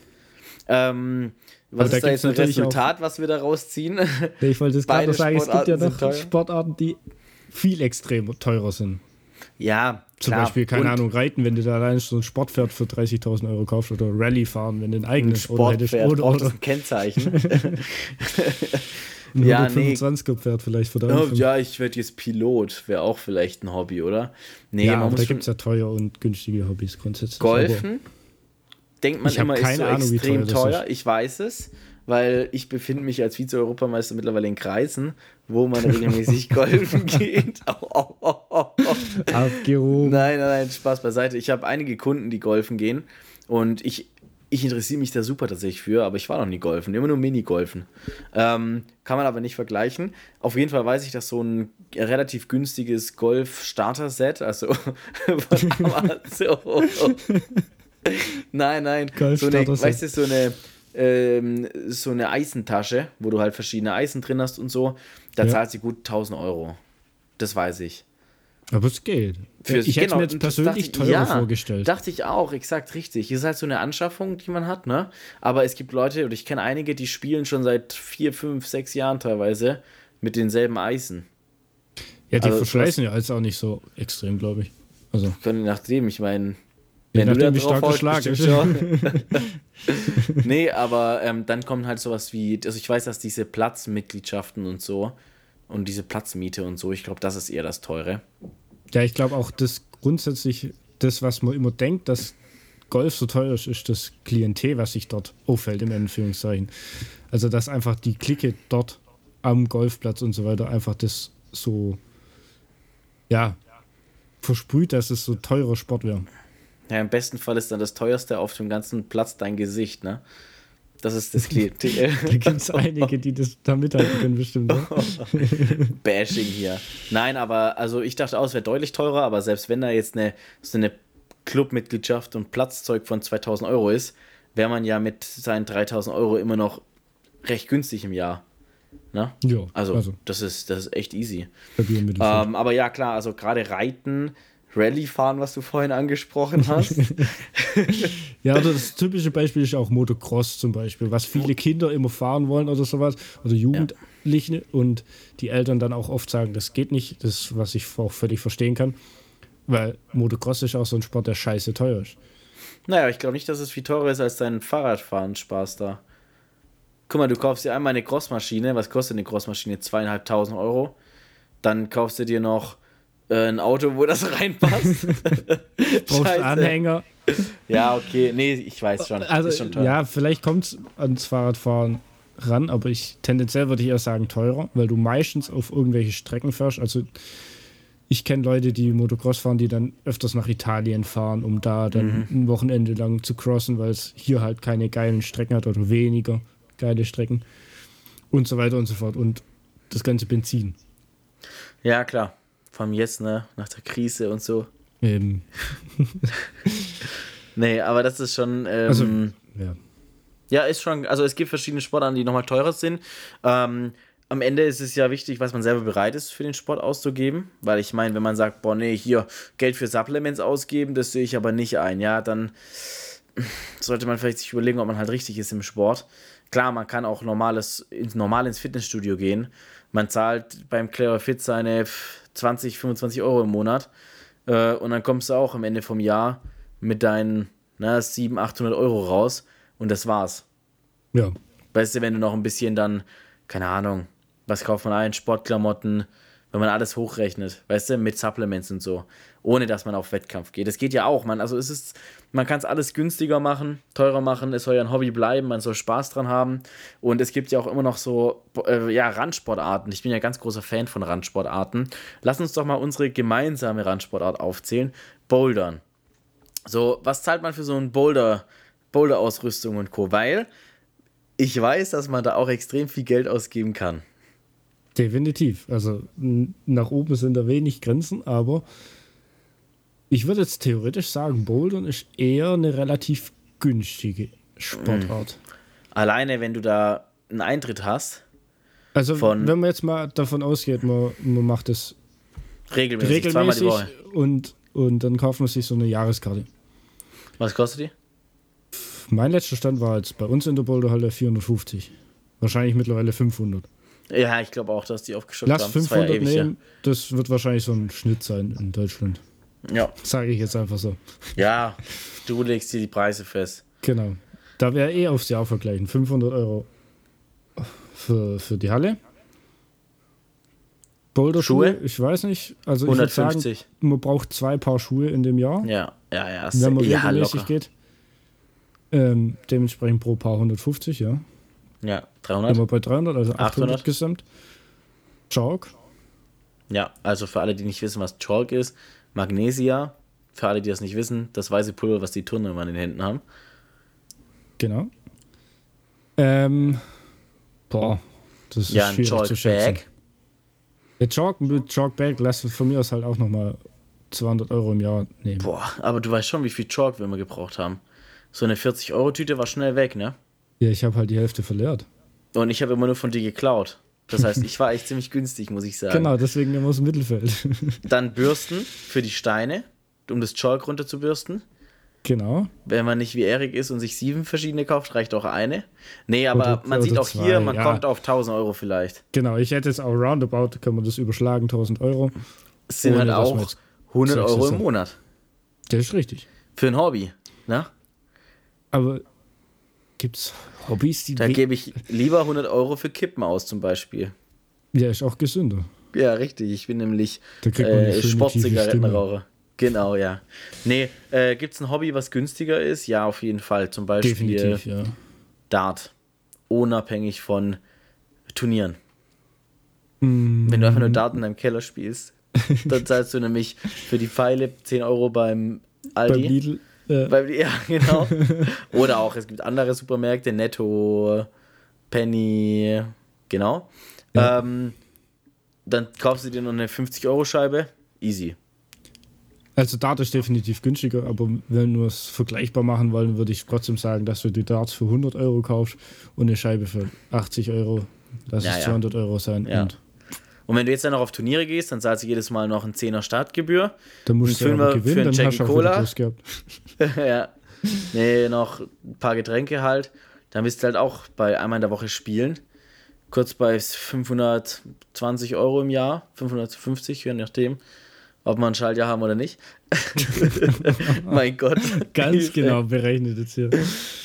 Ähm, was Aber ist da jetzt ein Resultat, was wir da rausziehen? [laughs] Nee, Ich wollte es gerade sagen, es gibt ja noch. Sportarten, die viel extrem teurer sind. ja, Zum klar. Beispiel, keine Und Ahnung, Reiten, wenn du da allein so ein Sportpferd für 30.000 Euro kaufst oder Rallye fahren, wenn du ein Ein eigenes hättest Sportpferd oder, oder das ein Kennzeichen. [laughs] [laughs] ein Ja, nee. 125er Pferd vielleicht den oh, ja, ich werde jetzt Pilot, wäre auch vielleicht ein Hobby, oder? Nee, ja, man da gibt es ja teuer und günstige Hobbys grundsätzlich. Golfen. Denkt man immer, ist so Ahnung, extrem teuer teuer. Ich weiß es, weil ich befinde mich als Vize-Europameister mittlerweile in Kreisen, wo man [laughs] regelmäßig golfen geht. [laughs] Au. Abgehoben. Nein, nein, nein, Spaß beiseite. Ich habe einige Kunden, die golfen gehen und ich, ich interessiere mich da super tatsächlich für, aber ich war noch nie golfen, immer nur Minigolfen. Ähm, kann man aber nicht vergleichen. Auf jeden Fall weiß ich, dass so ein relativ günstiges Golf-Starter-Set, also [laughs] von Amazon. nein, nein, so eine, weißt du, so eine ähm, so eine Eisentasche, wo du halt verschiedene Eisen drin hast und so, da Ja. zahlt sie gut 1000 Euro. Das weiß ich. Aber es geht. Für- ich hätte genau, mir jetzt persönlich dachte teurer ja, vorgestellt. Dachte ich auch, exakt richtig. Ist halt so eine Anschaffung, die man hat, ne? Aber es gibt Leute, und ich kenne einige, die spielen schon seit vier, fünf, sechs Jahren teilweise mit denselben Eisen. ja, die also, verschleißen ja jetzt auch nicht so extrem, glaube ich. Also, Können nachdem, ich meine, wenn du da nachdem, wie drauf stark der haust, [laughs] nee, aber ähm, dann kommen halt sowas wie, also ich weiß, dass diese Platzmitgliedschaften und so und diese Platzmiete und so, ich glaube, das ist eher das Teure. ja, ich glaube auch, das grundsätzlich, das, was man immer denkt, dass Golf so teuer ist, ist das Klientel, was sich dort auffällt, im Anführungszeichen. Also, dass einfach die Clique dort am Golfplatz und so weiter einfach das so, ja, versprüht, dass es so teurer Sport wäre. Ja, im besten Fall ist dann das teuerste auf dem ganzen Platz dein Gesicht, ne? Das ist das Klientel. [laughs] Da gibt es einige, die das da mithalten können, bestimmt. Ne? [laughs] Bashing hier. Nein, aber also ich dachte auch, es wäre deutlich teurer, aber selbst wenn da jetzt eine, so eine Clubmitgliedschaft und Platzzeug von 2000 Euro ist, wäre man ja mit seinen 3000 Euro immer noch recht günstig im Jahr. Ne? Ja, Also, also das, ist, das ist echt easy. Ähm, aber ja, klar, also gerade Reiten, Rallye fahren, was du vorhin angesprochen hast. [laughs] Ja, oder das typische Beispiel ist auch Motocross zum Beispiel, was viele Kinder immer fahren wollen oder sowas, oder Jugendliche und die Eltern dann auch oft sagen, das geht nicht, das, was ich auch völlig verstehen kann, weil Motocross ist auch so ein Sport, der scheiße teuer ist. Naja, ich glaube nicht, dass es viel teurer ist als dein Fahrradfahren Spaß da. Guck mal, du kaufst dir einmal eine Crossmaschine. Was kostet eine Crossmaschine? Zweieinhalbtausend Euro. Dann kaufst du dir noch äh, ein Auto, wo das [laughs] reinpasst. [laughs] Brauchst. Anhänger. Ja, okay. Nee, ich weiß schon. Also, ist schon teuer. ja, vielleicht kommt es ans Fahrradfahren ran, aber ich tendenziell würde ich eher sagen teurer, weil du meistens auf irgendwelche Strecken fährst. Also ich kenne Leute, die Motocross fahren, die dann öfters nach Italien fahren, um da dann Mhm. ein Wochenende lang zu crossen, weil es hier halt keine geilen Strecken hat oder weniger geile Strecken und so weiter und so fort. Und das ganze Benzin. Ja, klar. Vor allem jetzt, ne? Nach der Krise und so. Ähm, [laughs] Nee, aber das ist schon. Ähm, Also- ja. Ja, ist schon, also es gibt verschiedene Sportarten, die nochmal teurer sind. Ähm, am Ende ist es ja wichtig, was man selber bereit ist, für den Sport auszugeben. Weil ich meine, wenn man sagt, boah, nee, hier Geld für Supplements ausgeben, das sehe ich aber nicht ein, ja, dann sollte man vielleicht sich überlegen, ob man halt richtig ist im Sport. Klar, man kann auch normales, normal ins Fitnessstudio gehen. Man zahlt beim Clever Fit seine 20, 25 Euro im Monat. Äh, und dann kommst du auch am Ende vom Jahr mit deinen na, 700, 800 Euro raus. Und das war's. ja. Weißt du, wenn du noch ein bisschen dann, keine Ahnung, was kauft man ein? Sportklamotten, wenn man alles hochrechnet, weißt du, mit Supplements und so, ohne dass man auf Wettkampf geht. Das geht ja auch, man. Also es ist, man kann es alles günstiger machen, teurer machen, es soll ja ein Hobby bleiben, man soll Spaß dran haben. Und es gibt ja auch immer noch so, äh, ja, Randsportarten. Ich bin ja ganz großer Fan von Randsportarten. Lass uns doch mal unsere gemeinsame Randsportart aufzählen. Bouldern. So, was zahlt man für so ein Boulder, Boulder-Ausrüstung und Co. Weil ich weiß, dass man da auch extrem viel Geld ausgeben kann. Definitiv. Also nach oben sind da wenig Grenzen, aber ich würde jetzt theoretisch sagen, Bouldern ist eher eine relativ günstige Sportart. Alleine, wenn du da einen Eintritt hast. Also, von wenn man jetzt mal davon ausgeht, man, man macht es regelmäßig, regelmäßig und, und dann kauft man sich so eine Jahreskarte. Was kostet die? Mein letzter Stand war jetzt bei uns in der Boulderhalle 450. Wahrscheinlich mittlerweile 500. Ja, ich glaube auch, dass die aufgeschockt Lass haben. 500 das ja nehmen, das wird wahrscheinlich so ein Schnitt sein in Deutschland. Ja. Sage ich jetzt einfach so. Ja, du legst dir die Preise fest. Genau. Da wäre eh aufs Jahr vergleichen. 500 Euro für, für die Halle. Boulderschuhe, ich weiß nicht. Also 150. ich sagen, man braucht zwei Paar Schuhe in dem Jahr. Ja, ja, ja. Wenn man ja, regelmäßig geht. Ähm, dementsprechend pro Paar 150, ja. Ja, 300. Immer bei 300, also 800, 800 gesamt. Chalk. Ja, also für alle, die nicht wissen, was Chalk ist, Magnesia. Für alle, die das nicht wissen, das weiße Pulver, was die Turner immer in den Händen haben. Genau. Ähm, boah, das ist ja, schwierig ein Chalk zu schätzen. Bag. Der Chalk mit Chalk Bag lässt von mir aus halt auch nochmal 200 Euro im Jahr nehmen. Boah, aber du weißt schon, wie viel Chalk wir immer gebraucht haben. So eine 40-Euro-Tüte war schnell weg, ne? Ja, ich habe halt die Hälfte verleert. Und ich habe immer nur von dir geklaut. Das heißt, ich war echt [laughs] ziemlich günstig, muss ich sagen. Genau, deswegen immer aus dem Mittelfeld. [laughs] Dann Bürsten für die Steine, um das Chalk runter zu bürsten. Genau. Wenn man nicht wie Erik ist und sich sieben verschiedene kauft, reicht auch eine. Nee, aber oder, man oder sieht auch zwei, hier, man ja. kommt auf 1000 Euro vielleicht. Genau, ich hätte jetzt auch roundabout, kann man das überschlagen, 1000 Euro. Es sind halt auch 100 Euro im Monat. Das ist richtig. Für ein Hobby, ne? Aber Gibt es Hobbys, die. Da gebe ich lieber 100 Euro für Kippen aus, zum Beispiel. Ja, ist auch gesünder. Ja, richtig. Ich bin nämlich äh, Sportzigarettenraucher. Genau, ja. Nee, äh, gibt es ein Hobby, was günstiger ist? Ja, auf jeden Fall. Zum Beispiel Definitiv, ja. Dart. Unabhängig von Turnieren. Mm. Wenn du einfach nur Dart in deinem Keller spielst, [laughs] dann zahlst du nämlich für die Pfeile 10 Euro beim Aldi. Beim Lidl. Ja. Weil, ja, [laughs] genau. [laughs] Oder auch, es gibt andere Supermärkte, Netto, Penny, genau. Ja. Ähm, dann kaufst du dir noch eine 50-Euro-Scheibe, easy. Also Dart ist definitiv günstiger, aber wenn wir es vergleichbar machen wollen, würde ich trotzdem sagen, dass du die Darts für 100 Euro kaufst und eine Scheibe für 80 Euro. Lass ja, es 200 ja. Euro sein. Und und wenn du jetzt dann noch auf Turniere gehst, dann zahlst du jedes Mal noch ein 10er Startgebühr. Dann musst du ja gewinnen, für einen Jack Cola. [laughs] ja. Nee, noch ein paar Getränke halt. Dann bist du halt auch bei einmal in der Woche spielen. Kurz bei 520 Euro im Jahr, 550, je nachdem, ob man ein Schaltjahr haben oder nicht. [laughs] mein Gott. Ganz [laughs] genau berechnet jetzt hier.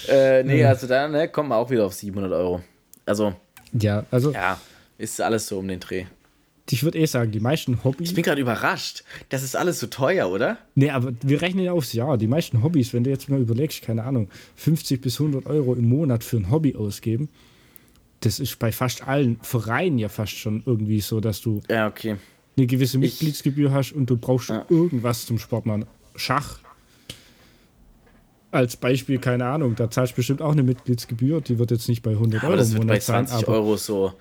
Äh, nee, also dann ne, kommt man auch wieder auf 700 Euro. Also. Ja, also. Ja, ist alles so um den Dreh ich würde eh sagen, die meisten Hobbys. Ich bin gerade überrascht. Das ist alles so teuer, oder? Nee, aber wir rechnen ja aufs Jahr. Die meisten Hobbys, wenn du jetzt mal überlegst, keine Ahnung, 50 bis 100 Euro im Monat für ein Hobby ausgeben, das ist bei fast allen Vereinen ja fast schon irgendwie so, dass du ja, okay. eine gewisse Mitgliedsgebühr ich, hast und du brauchst ja. irgendwas zum Sport machen. Schach. Als Beispiel, keine Ahnung, da zahlst du bestimmt auch eine Mitgliedsgebühr, die wird jetzt nicht bei 100 ja, Euro im Monat bei 20 sein, Euro so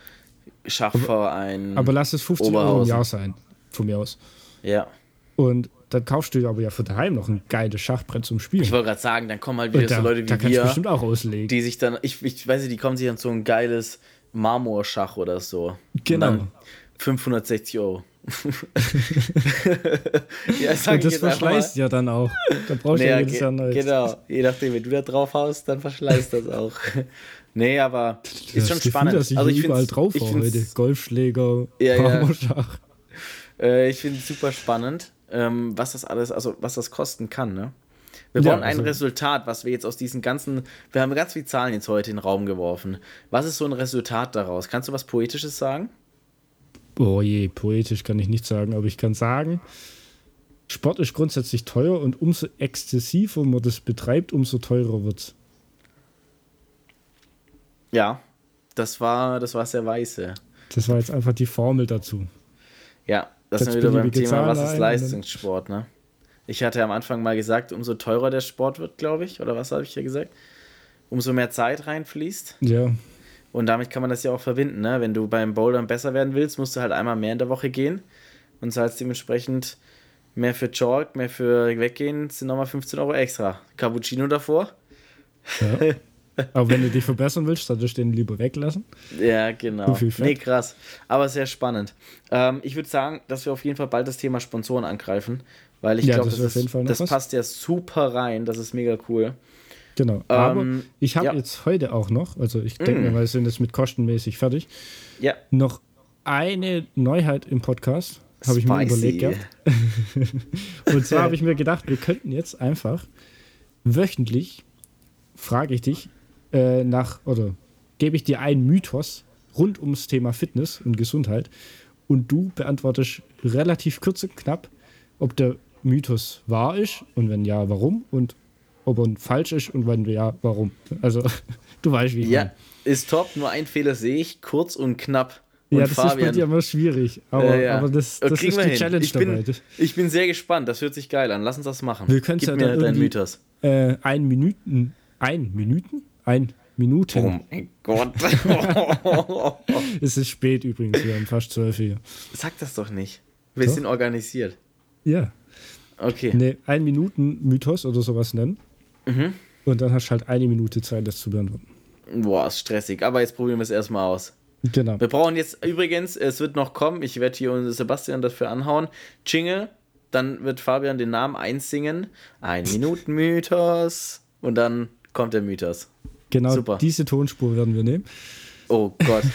Schachverein. Aber, aber lass es 50 Oberhausen. Euro im Jahr sein, von mir aus. Ja. Und dann kaufst du aber ja für daheim noch ein geiles Schachbrett zum Spielen. Ich wollte gerade sagen, dann kommen halt wieder da, so Leute wie da wir. bestimmt auch auslegen. Die sich dann, ich, ich weiß nicht, die kommen sich an so ein geiles Marmorschach oder so. Genau. 560 Euro. [laughs] ja, und das verschleißt ja dann auch. Da brauchst du naja, ja jedes Jahr neues. Genau, je nachdem, wenn du da drauf haust, dann verschleißt das auch. [laughs] Nee, aber [laughs] ist das schon Gefühl, spannend. Dass ich also ich überall drauf ich heute. Golfschläger, ja. Ja. [laughs] Äh, ich finde es super spannend, ähm, was das alles, also was das kosten kann, ne? Wir wollen ja, also, ein Resultat, was wir jetzt aus diesen ganzen, wir haben ganz viele Zahlen jetzt heute in den Raum geworfen. Was ist so ein Resultat daraus? Kannst du was Poetisches sagen? Oh je, poetisch kann ich nicht sagen, aber ich kann sagen, Sport ist grundsätzlich teuer und umso exzessiver man das betreibt, umso teurer wird es. Ja, das war, das war sehr weiße. Das war jetzt einfach die Formel dazu. Ja, das wir wieder beim Thema, was ist Leistungssport, ne? Ich hatte am Anfang mal gesagt, umso teurer der Sport wird, glaube ich, oder was habe ich hier gesagt? Umso mehr Zeit reinfließt. Ja. Und damit kann man das ja auch verbinden, ne? Wenn du beim Bouldern besser werden willst, musst du halt einmal mehr in der Woche gehen und zahlst dementsprechend mehr für Chalk, mehr für Weggehen, sind nochmal 15 Euro extra. Cappuccino davor. Ja. [laughs] Aber wenn du dich verbessern willst, solltest du den lieber weglassen. Ja, genau. Nee, krass. Aber sehr spannend. Ähm, ich würde sagen, dass wir auf jeden Fall bald das Thema Sponsoren angreifen, weil ich ja, glaube, das, das, das passt ja super rein. Das ist mega cool. Genau. Aber ähm, ich habe ja. jetzt heute auch noch, also ich denke mm. mal, wir sind jetzt mit kostenmäßig fertig, ja. noch eine Neuheit im Podcast. Habe ich mir überlegt gehabt. [laughs] Und zwar habe ich mir gedacht, wir könnten jetzt einfach wöchentlich, frage ich dich, äh, nach, oder gebe ich dir einen Mythos rund ums Thema Fitness und Gesundheit und du beantwortest relativ kurz und knapp, ob der Mythos wahr ist und wenn ja, warum und ob er falsch ist und wenn ja, warum. Also, [laughs] du weißt, wie ich Ja, meine. ist top, nur ein Fehler sehe ich, kurz und knapp. Und ja, das Fabian, ist bei dir immer schwierig. Aber, äh, ja. aber das, das ist die hin. Challenge ich bin, dabei. Ich bin sehr gespannt. Das hört sich geil an. Lass uns das machen. Wir können Gib ja mir deinen Mythos. Äh, ein Minuten. Ein Minuten? Ein Minuten. Oh mein Gott. [laughs] es ist spät übrigens. Wir haben fast zwölf hier. Sag das doch nicht. Wir doch? sind organisiert. Ja. Okay. Ne, ein Minuten Mythos oder sowas nennen. Mhm. Und dann hast du halt eine Minute Zeit, das zu beantworten. Boah, ist stressig. Aber jetzt probieren wir es erstmal aus. Genau. Wir brauchen jetzt übrigens, es wird noch kommen, ich werde hier Sebastian dafür anhauen. Jingle, dann wird Fabian den Namen einsingen. Ein Minuten-Mythos. Und dann kommt der Mythos. Genau, Super. diese Tonspur werden wir nehmen. Oh Gott. [laughs]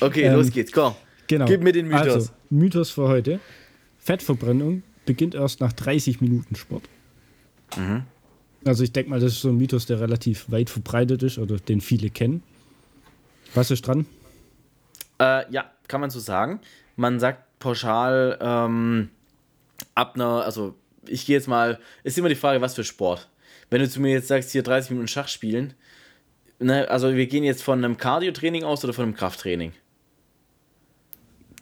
Okay, ähm, los geht's, komm. Genau. Gib mir den Mythos. Also, Mythos für heute. Fettverbrennung beginnt erst nach 30 Minuten Sport. Mhm. Also ich denke mal, das ist so ein Mythos, der relativ weit verbreitet ist oder den viele kennen. Was ist dran? Äh, ja, kann man so sagen. Man sagt pauschal ähm, ab einer, also ich gehe jetzt mal, ist immer die Frage, was für Sport. Wenn du zu mir jetzt sagst, hier 30 Minuten Schach spielen, ne, also wir gehen jetzt von einem Cardio-Training aus oder von einem Krafttraining?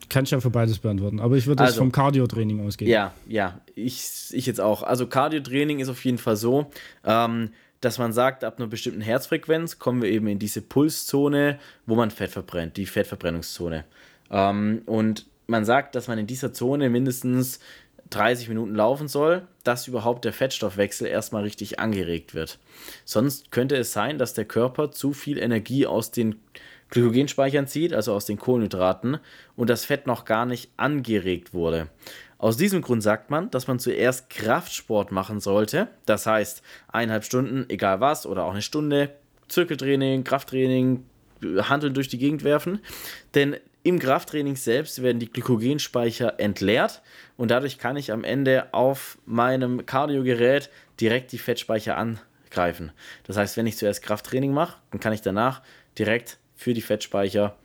Kann ich ja für beides beantworten, aber ich würde also, jetzt vom Cardio-Training ausgehen. Ja, ja, ich, ich jetzt auch. Also Cardio-Training ist auf jeden Fall so, ähm, dass man sagt, ab einer bestimmten Herzfrequenz kommen wir eben in diese Pulszone, wo man Fett verbrennt, die Fettverbrennungszone. Ähm, und man sagt, dass man in dieser Zone mindestens 30 Minuten laufen soll, dass überhaupt der Fettstoffwechsel erstmal richtig angeregt wird. Sonst könnte es sein, dass der Körper zu viel Energie aus den Glykogenspeichern zieht, also aus den Kohlenhydraten, und das Fett noch gar nicht angeregt wurde. Aus diesem Grund sagt man, dass man zuerst Kraftsport machen sollte. Das heißt, eineinhalb Stunden, egal was, oder auch eine Stunde, Zirkeltraining, Krafttraining, Handeln durch die Gegend werfen. Denn im Krafttraining selbst werden die Glykogenspeicher entleert und dadurch kann ich am Ende auf meinem Kardiogerät direkt die Fettspeicher angreifen. Das heißt, wenn ich zuerst Krafttraining mache, dann kann ich danach direkt für die Fettspeicher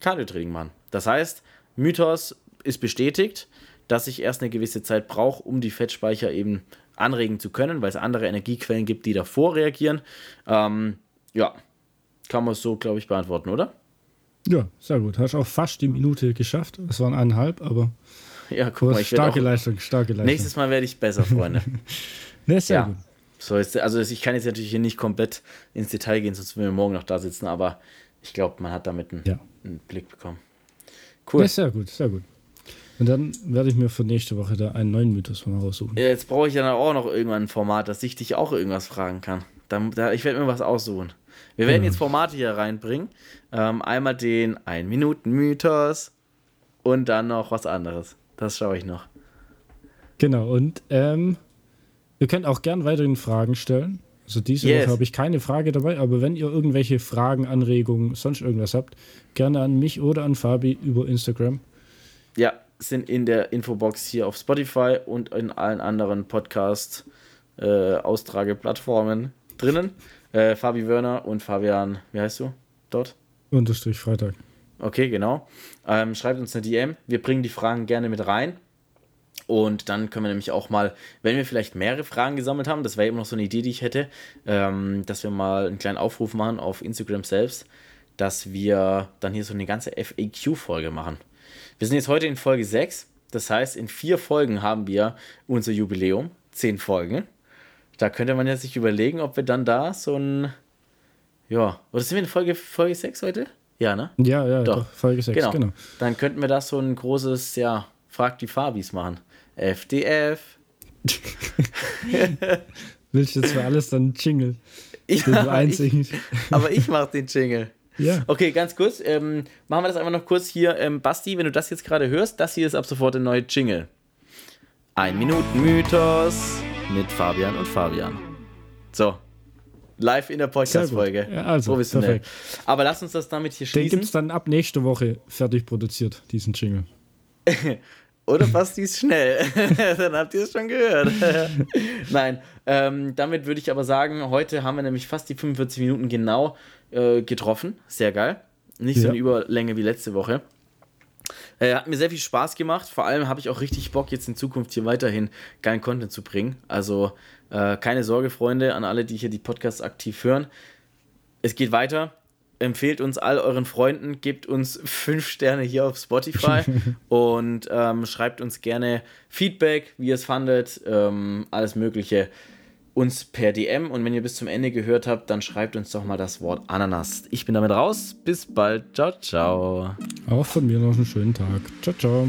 Kardiotraining machen. Das heißt, Mythos ist bestätigt dass ich erst eine gewisse Zeit brauche, um die Fettspeicher eben anregen zu können, weil es andere Energiequellen gibt, die davor reagieren. Ähm, ja, kann man es so, glaube ich, beantworten, oder? Ja, sehr gut. Hast auch fast die Minute geschafft. Es waren eineinhalb, aber ja, guck mal, ich starke Leistung, starke Leistung. Nächstes Mal werde ich besser, Freunde. [laughs] ne, sehr ja. gut. So ist, also ich kann jetzt natürlich hier nicht komplett ins Detail gehen, sonst würden wir morgen noch da sitzen, aber ich glaube, man hat damit einen, ja. einen Blick bekommen. Cool. Ja, sehr gut, sehr gut. Und dann werde ich mir für nächste Woche da einen neuen Mythos mal raussuchen. Ja, jetzt brauche ich ja auch noch irgendwann ein Format, dass ich dich auch irgendwas fragen kann. Da, da, ich werde mir was aussuchen. Wir werden ja. jetzt Formate hier reinbringen. Ähm, einmal den 1-Minuten-Mythos und dann noch was anderes. Das schaue ich noch. Genau, und ähm, ihr könnt auch gern weiterhin Fragen stellen. Also diese yes. Woche habe ich keine Frage dabei, aber wenn ihr irgendwelche Fragen, Anregungen, sonst irgendwas habt, gerne an mich oder an Fabi über Instagram. Ja, sind in der Infobox hier auf Spotify und in allen anderen Podcast-Austrageplattformen äh, drinnen. Äh, Fabi Wörner und Fabian, wie heißt du dort? Unterstrich Freitag. Okay, genau. Ähm, schreibt uns eine DM. Wir bringen die Fragen gerne mit rein. Und dann können wir nämlich auch mal, wenn wir vielleicht mehrere Fragen gesammelt haben, das wäre immer noch so eine Idee, die ich hätte, ähm, dass wir mal einen kleinen Aufruf machen auf Instagram selbst, dass wir dann hier so eine ganze FAQ-Folge machen. Wir sind jetzt heute in Folge 6. Das heißt, in vier Folgen haben wir unser Jubiläum. Zehn Folgen. Da könnte man ja sich überlegen, ob wir dann da so ein. Ja, oder sind wir in Folge, Folge 6 heute? Ja, ne? Ja, ja, doch. doch Folge 6, genau. genau. Dann könnten wir da so ein großes, ja, Frag die Fabis machen. FDF. [laughs] Willst du jetzt für alles dann Jingle? Ja. Ich, aber ich mache den Jingle. Ja. Okay, ganz kurz. Ähm, machen wir das einfach noch kurz hier. Ähm, Basti, wenn du das jetzt gerade hörst, das hier ist ab sofort der neue Jingle. Ein Minuten Mythos mit Fabian und Fabian. So. Live in der Podcast-Folge. Ja, also, Professionell. Perfekt. Aber lass uns das damit hier schließen. Den gibt es dann ab nächste Woche fertig produziert, diesen Jingle. [laughs] Oder fast dies schnell. [laughs] Dann habt ihr es schon gehört. [laughs] Nein, ähm, damit würde ich aber sagen, heute haben wir nämlich fast die 45 Minuten genau äh, getroffen. Sehr geil. Nicht so eine Überlänge wie letzte Woche. Äh, hat mir sehr viel Spaß gemacht. Vor allem habe ich auch richtig Bock, jetzt in Zukunft hier weiterhin geilen Content zu bringen. Also äh, keine Sorge, Freunde, an alle, die hier die Podcasts aktiv hören. Es geht weiter empfehlt uns all euren Freunden, gebt uns [laughs] fünf Sterne hier auf Spotify [laughs] und ähm, schreibt uns gerne Feedback, wie ihr es fandet, ähm, alles Mögliche uns per DM und wenn ihr bis zum Ende gehört habt, dann schreibt uns doch mal das Wort Ananas. Ich bin damit raus. Bis bald. Ciao, ciao. Auch von mir noch einen schönen Tag. Ciao, ciao.